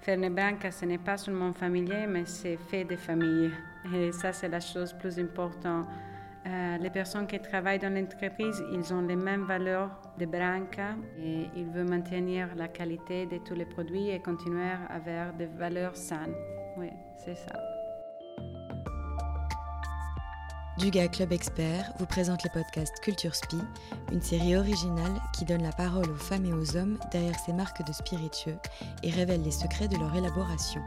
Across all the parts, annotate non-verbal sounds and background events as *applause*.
Ferne Branca, ce n'est pas seulement familier, mais c'est fait de famille. Et ça, c'est la chose plus importante. Euh, les personnes qui travaillent dans l'entreprise, ils ont les mêmes valeurs de Branca et ils veulent maintenir la qualité de tous les produits et continuer à avoir des valeurs saines. Oui, c'est ça. Duga Club Expert vous présente les podcasts Culture Spi, une série originale qui donne la parole aux femmes et aux hommes derrière ces marques de spiritueux et révèle les secrets de leur élaboration.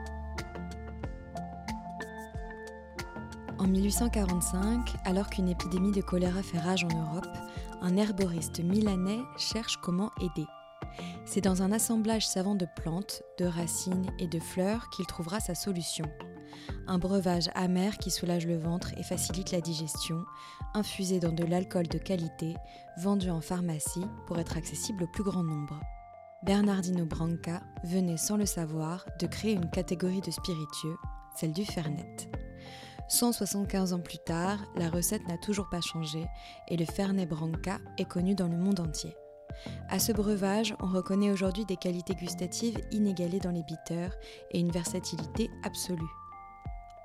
En 1845, alors qu'une épidémie de choléra fait rage en Europe, un herboriste milanais cherche comment aider. C'est dans un assemblage savant de plantes, de racines et de fleurs qu'il trouvera sa solution un breuvage amer qui soulage le ventre et facilite la digestion, infusé dans de l'alcool de qualité, vendu en pharmacie pour être accessible au plus grand nombre. Bernardino Branca venait sans le savoir de créer une catégorie de spiritueux, celle du Fernet. 175 ans plus tard, la recette n'a toujours pas changé et le Fernet Branca est connu dans le monde entier. À ce breuvage, on reconnaît aujourd'hui des qualités gustatives inégalées dans les bitters et une versatilité absolue.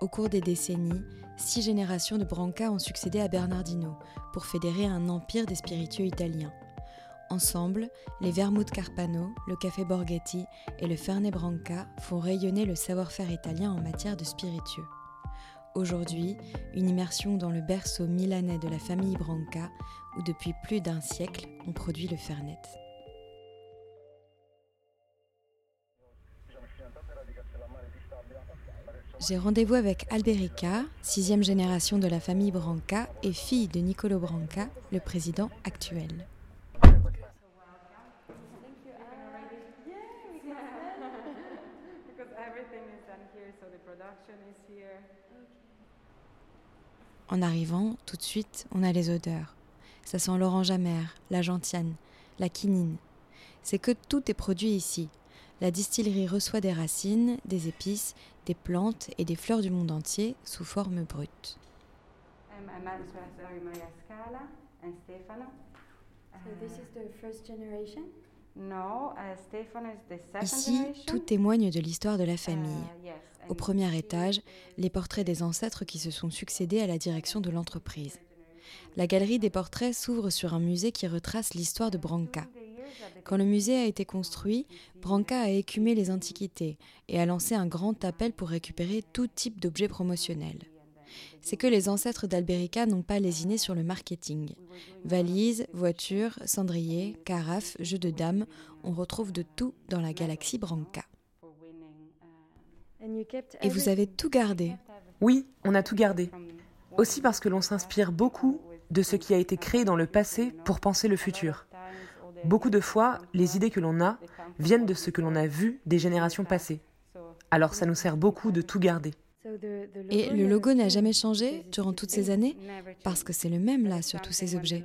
Au cours des décennies, six générations de Branca ont succédé à Bernardino pour fédérer un empire des spiritueux italiens. Ensemble, les Vermouth Carpano, le Café Borghetti et le Fernet Branca font rayonner le savoir-faire italien en matière de spiritueux. Aujourd'hui, une immersion dans le berceau milanais de la famille Branca, où depuis plus d'un siècle on produit le Fernet. J'ai rendez-vous avec Alberica, sixième génération de la famille Branca et fille de Nicolo Branca, le président actuel. En arrivant, tout de suite, on a les odeurs. Ça sent l'orange amer, la gentiane, la quinine. C'est que tout est produit ici, la distillerie reçoit des racines, des épices, des plantes et des fleurs du monde entier sous forme brute. Ici, tout témoigne de l'histoire de la famille. Uh, Au premier étage, les portraits des ancêtres qui se sont succédés à la direction de l'entreprise. La galerie des portraits s'ouvre sur un musée qui retrace l'histoire de Branca. Quand le musée a été construit, Branca a écumé les antiquités et a lancé un grand appel pour récupérer tout type d'objets promotionnels. C'est que les ancêtres d'Alberica n'ont pas lésiné sur le marketing. Valises, voitures, cendriers, carafes, jeux de dames, on retrouve de tout dans la galaxie Branca. Et vous avez tout gardé Oui, on a tout gardé. Aussi parce que l'on s'inspire beaucoup de ce qui a été créé dans le passé pour penser le futur. Beaucoup de fois, les idées que l'on a viennent de ce que l'on a vu des générations passées. Alors ça nous sert beaucoup de tout garder. Et le logo n'a jamais changé durant toutes ces années Parce que c'est le même là sur tous ces objets.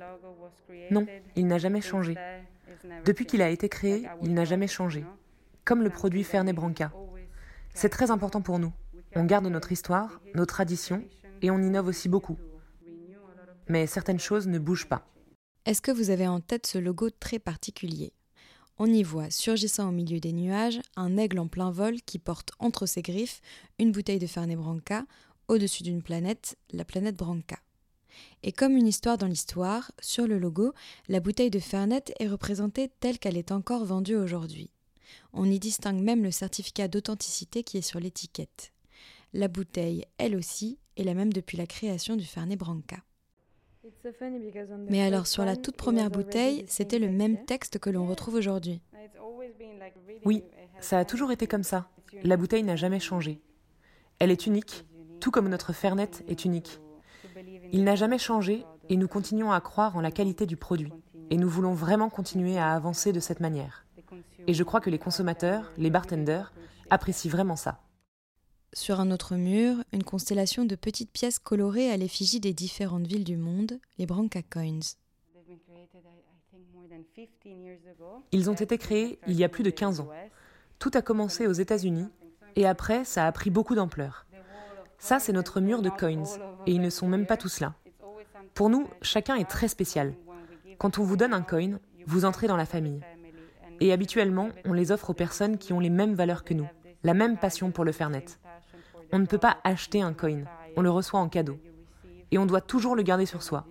Non, il n'a jamais changé. Depuis qu'il a été créé, il n'a jamais changé. Comme le produit Fernet Branca. C'est très important pour nous. On garde notre histoire, nos traditions et on innove aussi beaucoup. Mais certaines choses ne bougent pas. Est-ce que vous avez en tête ce logo très particulier? On y voit, surgissant au milieu des nuages, un aigle en plein vol qui porte entre ses griffes une bouteille de Fernet Branca au-dessus d'une planète, la planète Branca. Et comme une histoire dans l'histoire, sur le logo, la bouteille de Fernet est représentée telle qu'elle est encore vendue aujourd'hui. On y distingue même le certificat d'authenticité qui est sur l'étiquette. La bouteille, elle aussi, est la même depuis la création du Fernet Branca. Mais alors sur la toute première bouteille, c'était le même texte que l'on retrouve aujourd'hui. Oui, ça a toujours été comme ça. La bouteille n'a jamais changé. Elle est unique, tout comme notre Fernet est unique. Il n'a jamais changé et nous continuons à croire en la qualité du produit. Et nous voulons vraiment continuer à avancer de cette manière. Et je crois que les consommateurs, les bartenders, apprécient vraiment ça. Sur un autre mur, une constellation de petites pièces colorées à l'effigie des différentes villes du monde, les Branca Coins. Ils ont été créés il y a plus de 15 ans. Tout a commencé aux États-Unis et après, ça a pris beaucoup d'ampleur. Ça, c'est notre mur de coins et ils ne sont même pas tous là. Pour nous, chacun est très spécial. Quand on vous donne un coin, vous entrez dans la famille. Et habituellement, on les offre aux personnes qui ont les mêmes valeurs que nous. la même passion pour le Fernet. On ne peut pas acheter un coin, on le reçoit en cadeau. Et on doit toujours le garder sur soi.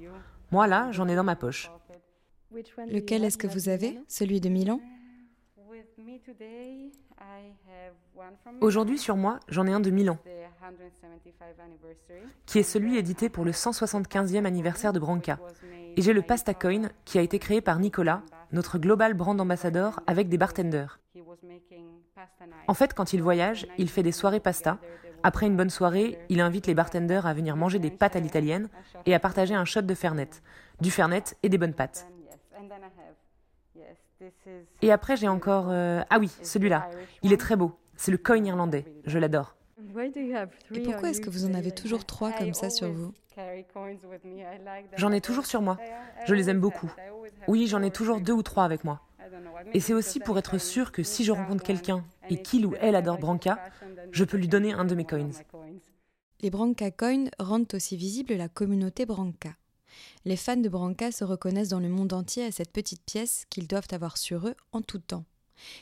Moi, là, j'en ai dans ma poche. Lequel est-ce que vous avez? Celui de Milan? Aujourd'hui, sur moi, j'en ai un de Milan, qui est celui édité pour le 175e anniversaire de Branca. Et j'ai le Pasta Coin, qui a été créé par Nicolas, notre global brand ambassador, avec des bartenders. En fait, quand il voyage, il fait des soirées pasta. Après une bonne soirée, il invite les bartenders à venir manger des pâtes à l'italienne et à partager un shot de Fernet, du Fernet et des bonnes pâtes. Et après, j'ai encore... Euh, ah oui, celui-là. Il est très beau. C'est le coin irlandais. Je l'adore. Et pourquoi est-ce que vous en avez toujours trois comme ça sur vous? J'en ai toujours sur moi. Je les aime beaucoup. Oui, j'en ai toujours deux ou trois avec moi. Et c'est aussi pour être sûr que si je rencontre quelqu'un et qu'il ou elle adore Branca, je peux lui donner un de mes coins. Les Branca Coins rendent aussi visible la communauté Branca. Les fans de Branca se reconnaissent dans le monde entier à cette petite pièce qu'ils doivent avoir sur eux en tout temps.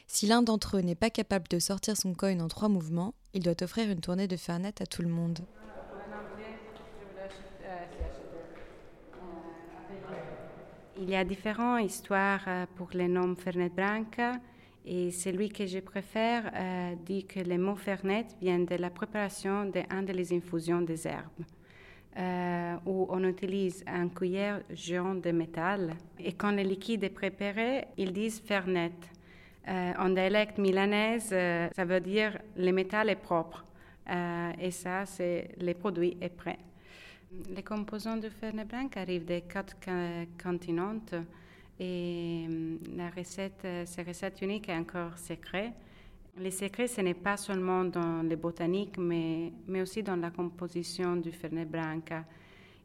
Si l'un d'entre eux n'est pas capable de sortir son coin en trois mouvements, il doit offrir une tournée de Fernet à tout le monde. Il y a différentes histoires euh, pour le nom Fernet Branca et celui que je préfère euh, dit que le mot Fernet vient de la préparation d'une des infusions des herbes. Euh, où on utilise un cuillère jaune de métal. Et quand le liquide est préparé, ils disent Fernet. en dialecte milanaise, ça veut dire le métal est propre. et ça, c'est le produit est prêt. Les composants du Fernet Blanc arrivent des quatre continents et la recette, cette recette unique est encore secret. Les secrets, ce n'est pas seulement dans les botaniques, mais, aussi dans la composition du Fernet Branca.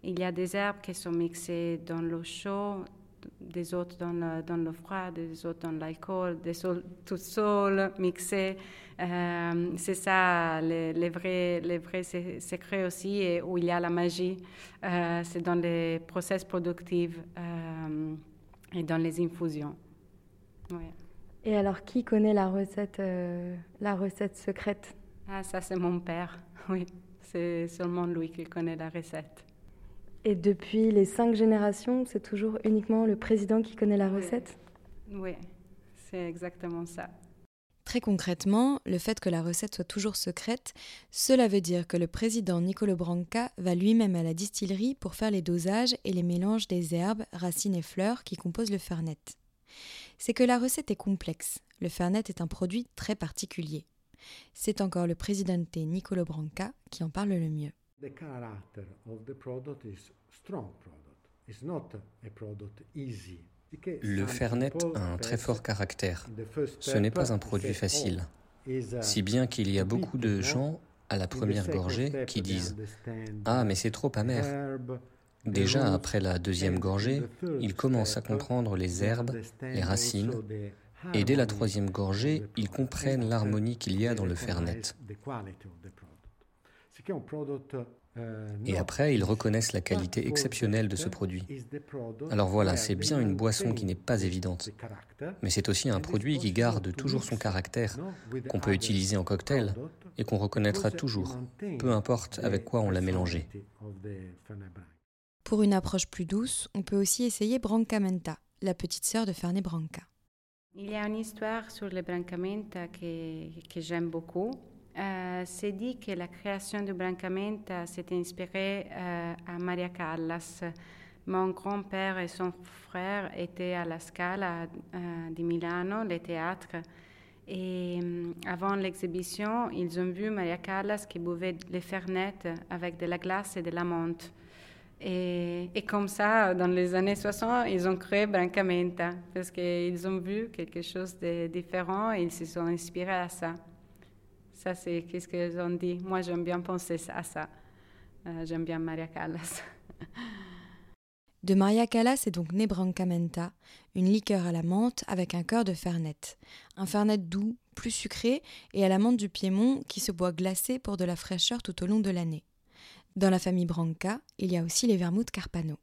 Il y a des herbes qui sont mixées dans l'eau chaude, des autres dans le, dans le froid, des autres dans l'alcool, des seul, mixés. Euh, c'est ça, les, vrais, les vrais secrets aussi, et où il y a la magie. Euh, c'est dans les process productifs euh, et dans les infusions. Et alors, qui connaît la recette, la recette secrète? Ah, ça, c'est mon père, *laughs* oui. C'est seulement lui qui connaît la recette. Et depuis les cinq générations, c'est toujours uniquement le président qui connaît la recette? Oui, c'est exactement ça. Très concrètement, le fait que la recette soit toujours secrète, cela veut dire que le président Nicolo Branca va lui-même à la distillerie pour faire les dosages et les mélanges des herbes, racines et fleurs qui composent le fernet. C'est que la recette est complexe. Le fernet est un produit très particulier. C'est encore le président Nicolo Branca qui en parle le mieux. Le Fernet a un très fort caractère. Ce n'est pas un produit facile. Si bien qu'il y a beaucoup de gens à la première gorgée qui disent ⁇ Ah mais c'est trop amer !⁇ Déjà après la deuxième gorgée, ils commencent à comprendre les herbes, les racines, et dès la troisième gorgée, ils comprennent l'harmonie qu'il y a dans le Fernet. Et après, ils reconnaissent la qualité exceptionnelle de ce produit. Alors voilà, c'est bien une boisson qui n'est pas évidente, mais c'est aussi un produit qui garde toujours son caractère, qu'on peut utiliser en cocktail et qu'on reconnaîtra toujours, peu importe avec quoi on l'a mélangé. Pour une approche plus douce, on peut aussi essayer Brancamenta, la petite sœur de Fernet Branca. Il y a une histoire sur le Brancamenta que, que j'aime beaucoup. Euh, c'est dit que la création du Brancamenta s'est inspirée euh, à Maria Callas. Mon grand-père et son frère étaient à la Scala euh, de Milano, le théâtre. Et avant l'exhibition, ils ont vu Maria Callas qui buvait les fernettes avec de la glace et de la menthe. Et, comme ça, dans les années 60, ils ont créé Brancamenta parce qu'ils ont vu quelque chose de différent et ils se sont inspirés à ça. Ça, c'est qu'est-ce qu'ils ont dit. Moi, j'aime bien penser à ça. Euh, j'aime bien Maria Callas. *laughs* de Maria Callas est donc né Brancamenta, une liqueur à la menthe avec un cœur de fernet. Un fernet doux, plus sucré et à la menthe du Piémont qui se boit glacé pour de la fraîcheur tout au long de l'année. Dans la famille Branca, il y a aussi les vermouths Carpano.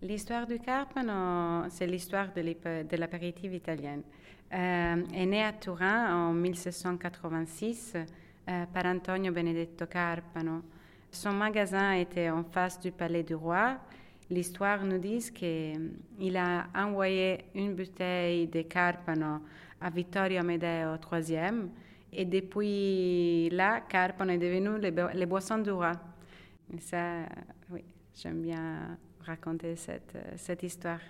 L'histoire du Carpano, c'est l'histoire de l'apéritif italienne. Euh, est né à Turin en 1686 euh, par Antonio Benedetto Carpano. Son magasin était en face du palais du roi. L'histoire nous dit qu'il a envoyé une bouteille de Carpano à Vittorio Amedeo III et depuis là, Carpano est devenu les, boissons du roi. Ça, oui, j'aime bien raconter cette, cette histoire.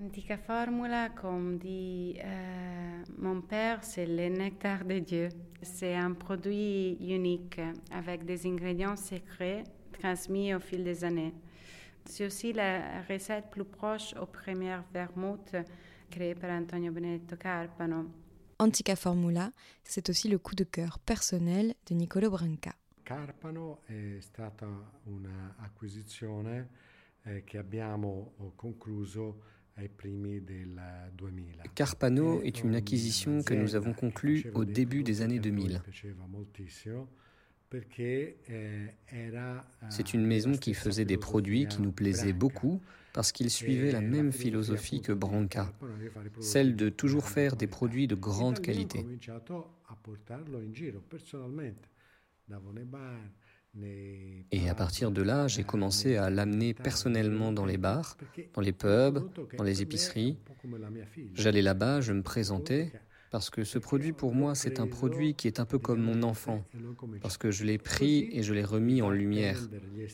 Antica Formula, comme dit euh, mon père, c'est le nectar de Dieu. C'est un produit unique avec des ingrédients secrets transmis au fil des années. C'est aussi la recette plus proche aux premières vermouths créées par Antonio Benedetto Carpano. Antica Formula, c'est aussi le coup de cœur personnel de Nicolo Branca. Carpano è stata un'acquisizione eh, che abbiamo concluso Carpano est une acquisition que nous avons conclue au début des années 2000. C'est une maison qui faisait des produits qui nous plaisaient beaucoup parce qu'ils suivaient la même philosophie que Branca, celle de toujours faire des produits de grande qualité. Et à partir de là, j'ai commencé à l'amener personnellement dans les bars, dans les pubs, dans les épiceries. J'allais là-bas, je me présentais, parce que ce produit pour moi, c'est un produit qui est un peu comme mon enfant, parce que je l'ai pris et je l'ai remis en lumière.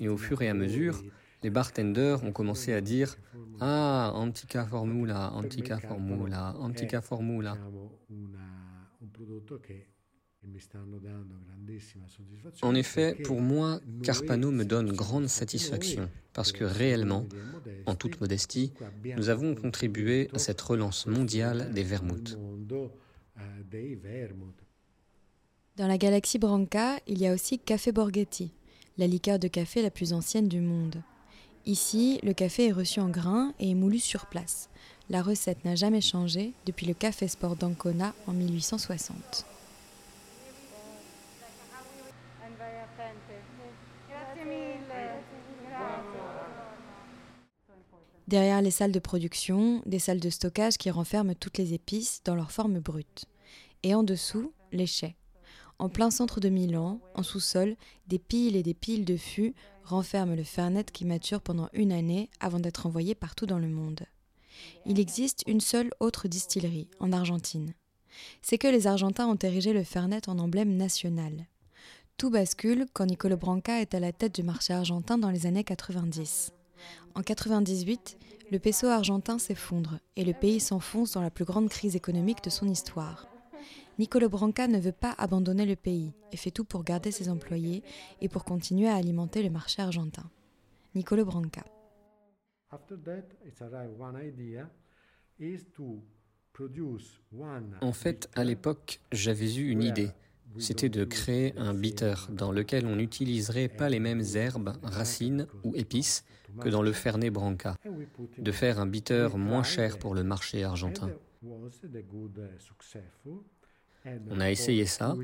Et au fur et à mesure, les bartenders ont commencé à dire Ah, Antica Formula, Antica Formula, Antica Formula. En effet, pour moi, Carpano me donne grande satisfaction parce que réellement, en toute modestie, nous avons contribué à cette relance mondiale des vermouths. Dans la galaxie Branca, il y a aussi Café Borghetti, la liqueur de café la plus ancienne du monde. Ici, le café est reçu en grains et est moulu sur place. La recette n'a jamais changé depuis le Café Sport d'Ancona en 1860. Derrière les salles de production, des salles de stockage qui renferment toutes les épices dans leur forme brute. Et en dessous, les chais. En plein centre de Milan, en sous-sol, des piles et des piles de fûts renferment le fernet qui mature pendant une année avant d'être envoyé partout dans le monde. Il existe une seule autre distillerie, en Argentine. C'est que les Argentins ont érigé le fernet en emblème national. Tout bascule quand Nicolo Branca est à la tête du marché argentin dans les années 90. En 98, le peso argentin s'effondre et le pays s'enfonce dans la plus grande crise économique de son histoire. Nicolo Branca ne veut pas abandonner le pays et fait tout pour garder ses employés et pour continuer à alimenter le marché argentin. Nicolo Branca. En fait, à l'époque, j'avais eu une idée c'était de créer un bitter dans lequel on n'utiliserait pas les mêmes herbes, racines ou épices que dans le Fernet Branca, de faire un bitter moins cher pour le marché argentin. On a essayé ça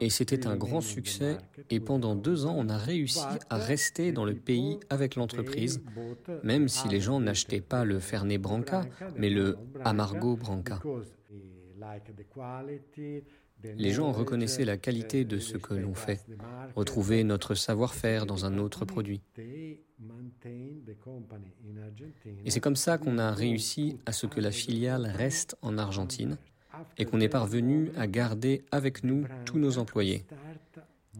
et c'était un grand succès et pendant deux ans on a réussi à rester dans le pays avec l'entreprise, même si les gens n'achetaient pas le Fernet Branca mais le Amargo Branca. Les gens reconnaissaient la qualité de ce que l'on fait, retrouvaient notre savoir-faire dans un autre produit. Et c'est comme ça qu'on a réussi à ce que la filiale reste en Argentine et qu'on est parvenu à garder avec nous tous nos employés.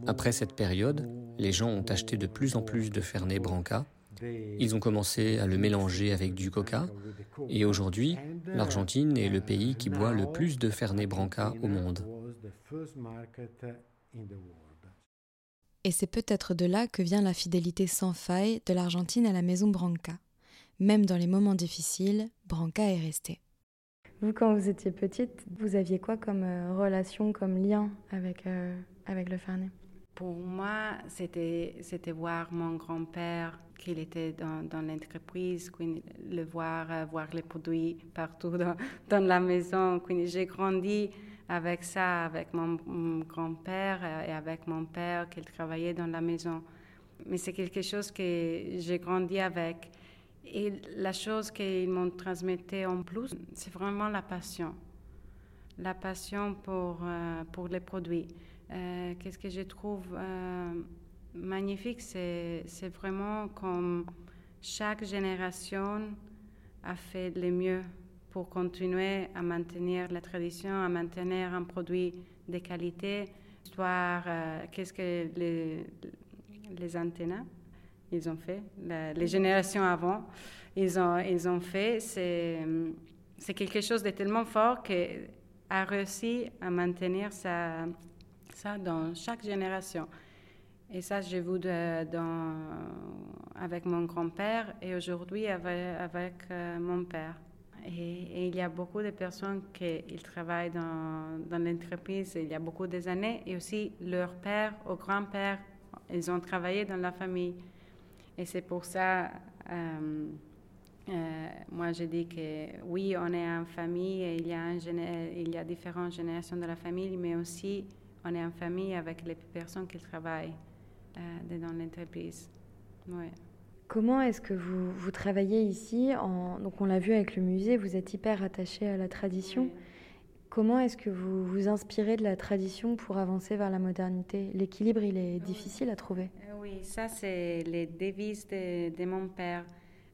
Après cette période, les gens ont acheté de plus en plus de Fernet Branca ils ont commencé à le mélanger avec du coca et aujourd'hui, l'Argentine est le pays qui boit le plus de Fernet Branca au monde. Et c'est peut-être de là que vient la fidélité sans faille de l'Argentine à la maison Branca. Même dans les moments difficiles, Branca est resté. Vous, quand vous étiez petite, vous aviez quoi comme euh, relation, comme lien avec, euh, avec le Fernet? Pour moi, c'était, c'était voir mon grand-père, qu'il était dans, dans l'entreprise, le voir, euh, voir les produits partout dans, dans la maison. J'ai grandi avec ça, avec mon, grand-père euh, et avec mon père qui travaillait dans la maison. Mais c'est quelque chose que j'ai grandi avec. Et la chose qu'ils m'ont transmise en plus, c'est vraiment la passion. La passion pour, euh, pour les produits. Euh, qu'est-ce que je trouve magnifique, c'est vraiment comme chaque génération a fait le mieux pour continuer à maintenir la tradition, à maintenir un produit de qualité. Histoire, qu'est-ce que les, les antennes ils ont fait, les générations avant, ils ont, ils ont fait, c'est quelque chose de tellement fort que a réussi à maintenir ça, ça dans chaque génération. Et ça, j'ai vu dans, avec mon grand-père et aujourd'hui avec, avec euh, mon père. Et, il y a beaucoup de personnes qui travaillent dans, l'entreprise il y a beaucoup d'années et aussi leur père ou grand-père, ils ont travaillé dans la famille. Et c'est pour ça, euh, euh, moi, je dis que oui, on est en famille et il y, a a différentes générations de la famille, mais aussi on est en famille avec les personnes qui travaillent euh, dans l'entreprise. Ouais. Comment est-ce que vous, vous, travaillez ici en, Donc on l'a vu avec le musée, vous êtes hyper attaché à la tradition. Comment est-ce que vous vous inspirez de la tradition pour avancer vers la modernité? L'équilibre, il est difficile à trouver. Oui, ça c'est les devises de, de mon père.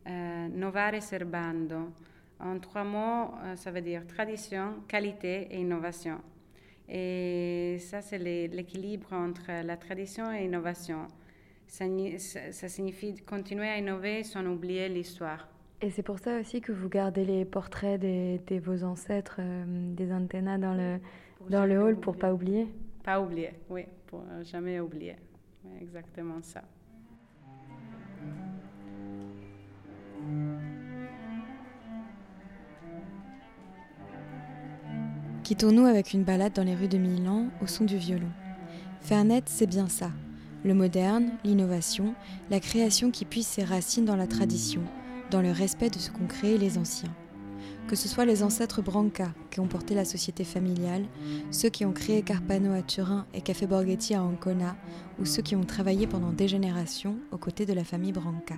Euh, novare serbando. En trois mots, euh, ça veut dire tradition, qualité et innovation. Et ça, c'est l'équilibre entre la tradition et l'innovation. Ça, ça, signifie continuer à innover sans oublier l'histoire. Et c'est pour ça aussi que vous gardez les portraits de vos ancêtres, euh, des antennas dans le, dans le hall pour pas oublier Pas oublier, oui, pour jamais oublier. exactement ça. Quittons-nous avec une balade dans les rues de Milan au son du violon. Fernet, c'est bien ça. Le moderne, l'innovation, la création qui puise ses racines dans la tradition, dans le respect de ce qu'ont créé les anciens. Que ce soit les ancêtres Branca qui ont porté la société familiale, ceux qui ont créé Carpano à Turin et Café Borghetti à Ancona, ou ceux qui ont travaillé pendant des générations aux côtés de la famille Branca.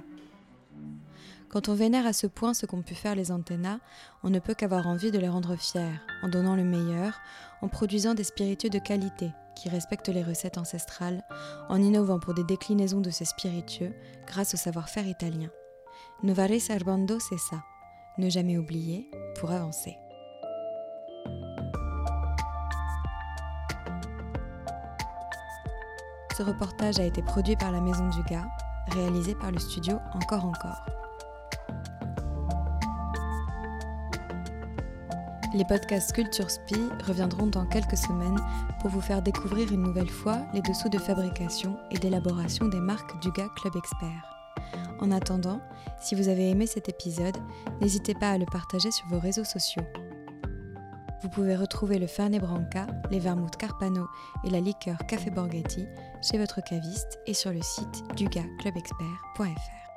Quand on vénère à ce point ce qu'ont pu faire les antennas, on ne peut qu'avoir envie de les rendre fiers, en donnant le meilleur, en produisant des spiritueux de qualité qui respectent les recettes ancestrales, en innovant pour des déclinaisons de ces spiritueux grâce au savoir-faire italien. Novare Serbando, c'est ça. Ne jamais oublier pour avancer. Ce reportage a été produit par la Maison du Gars, réalisé par le studio Encore Encore. Les podcasts Culture Spi reviendront dans quelques semaines pour vous faire découvrir une nouvelle fois les dessous de fabrication et d'élaboration des marques du gars Club Expert. En attendant, si vous avez aimé cet épisode, n'hésitez pas à le partager sur vos réseaux sociaux. Vous pouvez retrouver le Fernet Branca, les vermouths Carpano et la liqueur Café Borghetti chez votre caviste et sur le site dugaclubexpert.fr.